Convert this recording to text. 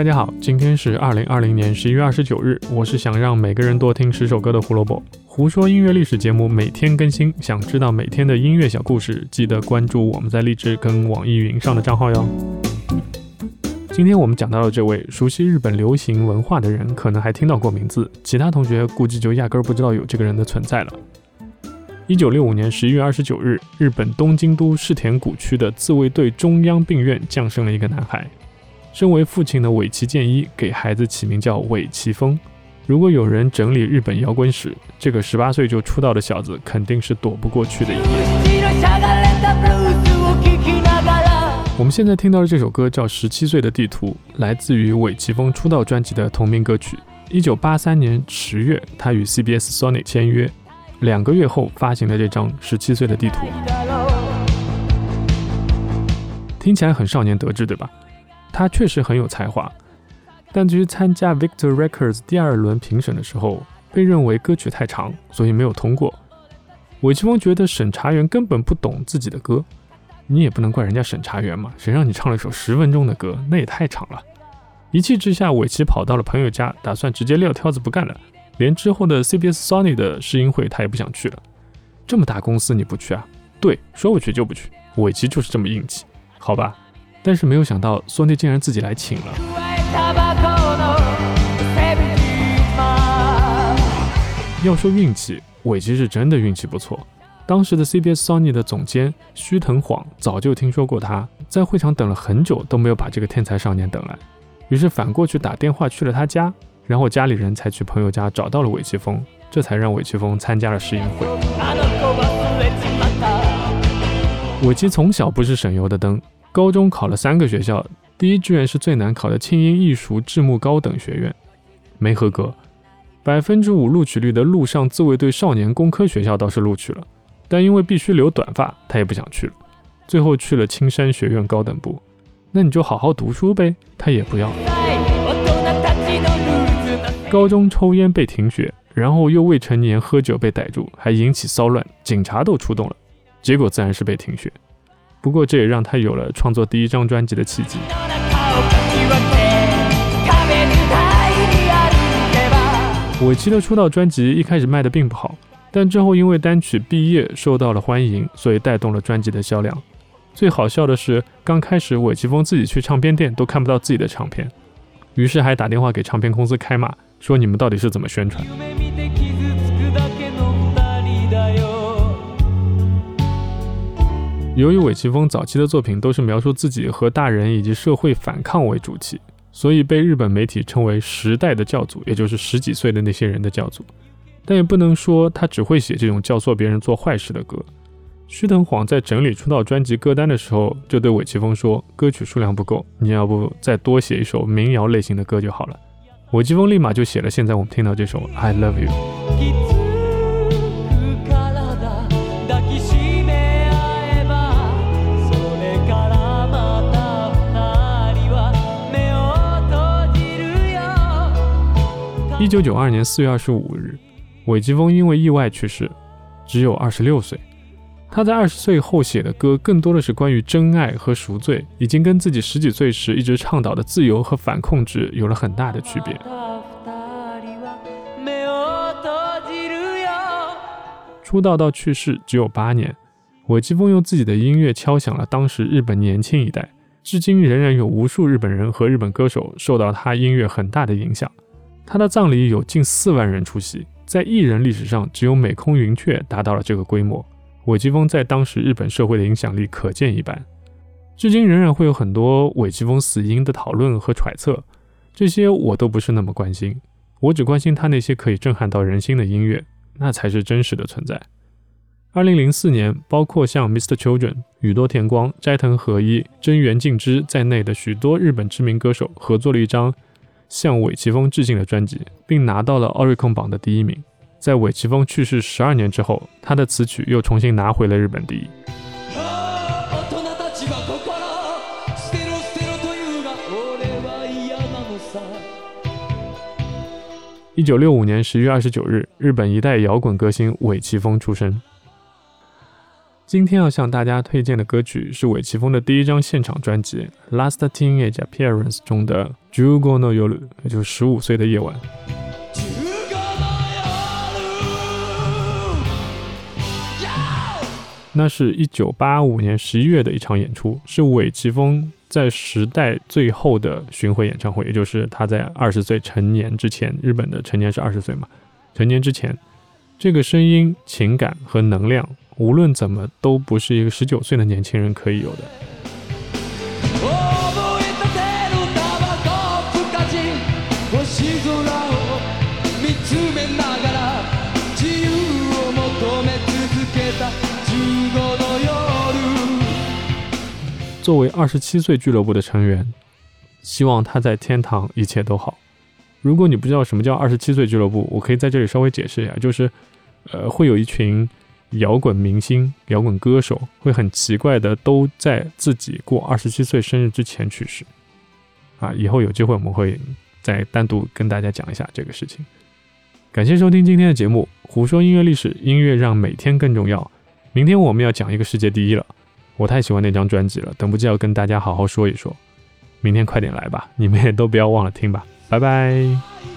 大家好，今天是二零二零年十一月二十九日。我是想让每个人多听十首歌的胡萝卜。胡说音乐历史节目每天更新，想知道每天的音乐小故事，记得关注我们在荔枝跟网易云上的账号哟。今天我们讲到的这位熟悉日本流行文化的人，可能还听到过名字，其他同学估计就压根儿不知道有这个人的存在了。一九六五年十一月二十九日，日本东京都世田谷区的自卫队中央病院降生了一个男孩。身为父亲的尾崎健一给孩子起名叫尾崎峰。如果有人整理日本摇滚史，这个十八岁就出道的小子肯定是躲不过去的一。我们现在听到的这首歌叫《十七岁的地图》，来自于尾崎峰出道专辑的同名歌曲。一九八三年十月，他与 CBS Sony 签约。两个月后发行了这张《十七岁的地图》，听起来很少年得志，对吧？他确实很有才华，但至于参加 Victor Records 第二轮评审的时候，被认为歌曲太长，所以没有通过。韦奇峰觉得审查员根本不懂自己的歌，你也不能怪人家审查员嘛，谁让你唱了一首十分钟的歌，那也太长了。一气之下，韦奇跑到了朋友家，打算直接撂挑子不干了。连之后的 CBS Sony 的试音会他也不想去了，这么大公司你不去啊？对，说不去就不去。尾崎就是这么硬气，好吧？但是没有想到索尼竟然自己来请了。要说运气，尾崎是真的运气不错。当时的 CBS Sony 的总监须藤晃早就听说过他，在会场等了很久都没有把这个天才少年等来，于是反过去打电话去了他家。然后家里人才去朋友家找到了尾崎峰，这才让尾崎峰参加了试音会。尾崎从小不是省油的灯，高中考了三个学校，第一志愿是最难考的庆应艺术制木高等学院，没合格。百分之五录取率的陆上自卫队少年工科学校倒是录取了，但因为必须留短发，他也不想去了，最后去了青山学院高等部。那你就好好读书呗，他也不要。高中抽烟被停学，然后又未成年喝酒被逮住，还引起骚乱，警察都出动了，结果自然是被停学。不过这也让他有了创作第一张专辑的契机。尾期的出道专辑一开始卖的并不好，但之后因为单曲《毕业》受到了欢迎，所以带动了专辑的销量。最好笑的是，刚开始尾崎峰自己去唱片店都看不到自己的唱片，于是还打电话给唱片公司开骂。说你们到底是怎么宣传？由于尾崎峰早期的作品都是描述自己和大人以及社会反抗为主题，所以被日本媒体称为时代的教祖，也就是十几岁的那些人的教祖。但也不能说他只会写这种教唆别人做坏事的歌。须藤晃在整理出道专辑歌单的时候，就对尾崎峰说：“歌曲数量不够，你要不再多写一首民谣类型的歌就好了。”尾崎峰立马就写了现在我们听到这首《I Love You》。一九九二年四月二十五日，尾崎峰因为意外去世，只有二十六岁。他在二十岁后写的歌更多的是关于真爱和赎罪，已经跟自己十几岁时一直倡导的自由和反控制有了很大的区别。出道到去世只有八年，尾崎峰用自己的音乐敲响了当时日本年轻一代，至今仍然有无数日本人和日本歌手受到他音乐很大的影响。他的葬礼有近四万人出席，在艺人历史上只有美空云雀达到了这个规模。尾崎峰在当时日本社会的影响力可见一斑，至今仍然会有很多尾崎峰死因的讨论和揣测，这些我都不是那么关心，我只关心他那些可以震撼到人心的音乐，那才是真实的存在。二零零四年，包括像 Mr. Children、宇多田光、斋藤和一、真源敬之在内的许多日本知名歌手合作了一张向尾崎峰致敬的专辑，并拿到了 Oricon 榜的第一名。在尾崎峰去世十二年之后，他的词曲又重新拿回了日本第一。一九六五年十月二十九日，日本一代摇滚歌星尾崎峰出生。今天要向大家推荐的歌曲是韦奇峰的第一张现场专辑《Last Teenage Appearance》中的《Jugo no Yoru》，也就是十五岁的夜晚。那是一九八五年十一月的一场演出，是韦奇峰在时代最后的巡回演唱会，也就是他在二十岁成年之前，日本的成年是二十岁嘛，成年之前，这个声音、情感和能量，无论怎么都不是一个十九岁的年轻人可以有的。作为二十七岁俱乐部的成员，希望他在天堂一切都好。如果你不知道什么叫二十七岁俱乐部，我可以在这里稍微解释一下，就是，呃，会有一群摇滚明星、摇滚歌手，会很奇怪的都在自己过二十七岁生日之前去世。啊，以后有机会我们会再单独跟大家讲一下这个事情。感谢收听今天的节目，胡说音乐历史，音乐让每天更重要。明天我们要讲一个世界第一了。我太喜欢那张专辑了，等不及要跟大家好好说一说。明天快点来吧，你们也都不要忘了听吧，拜拜。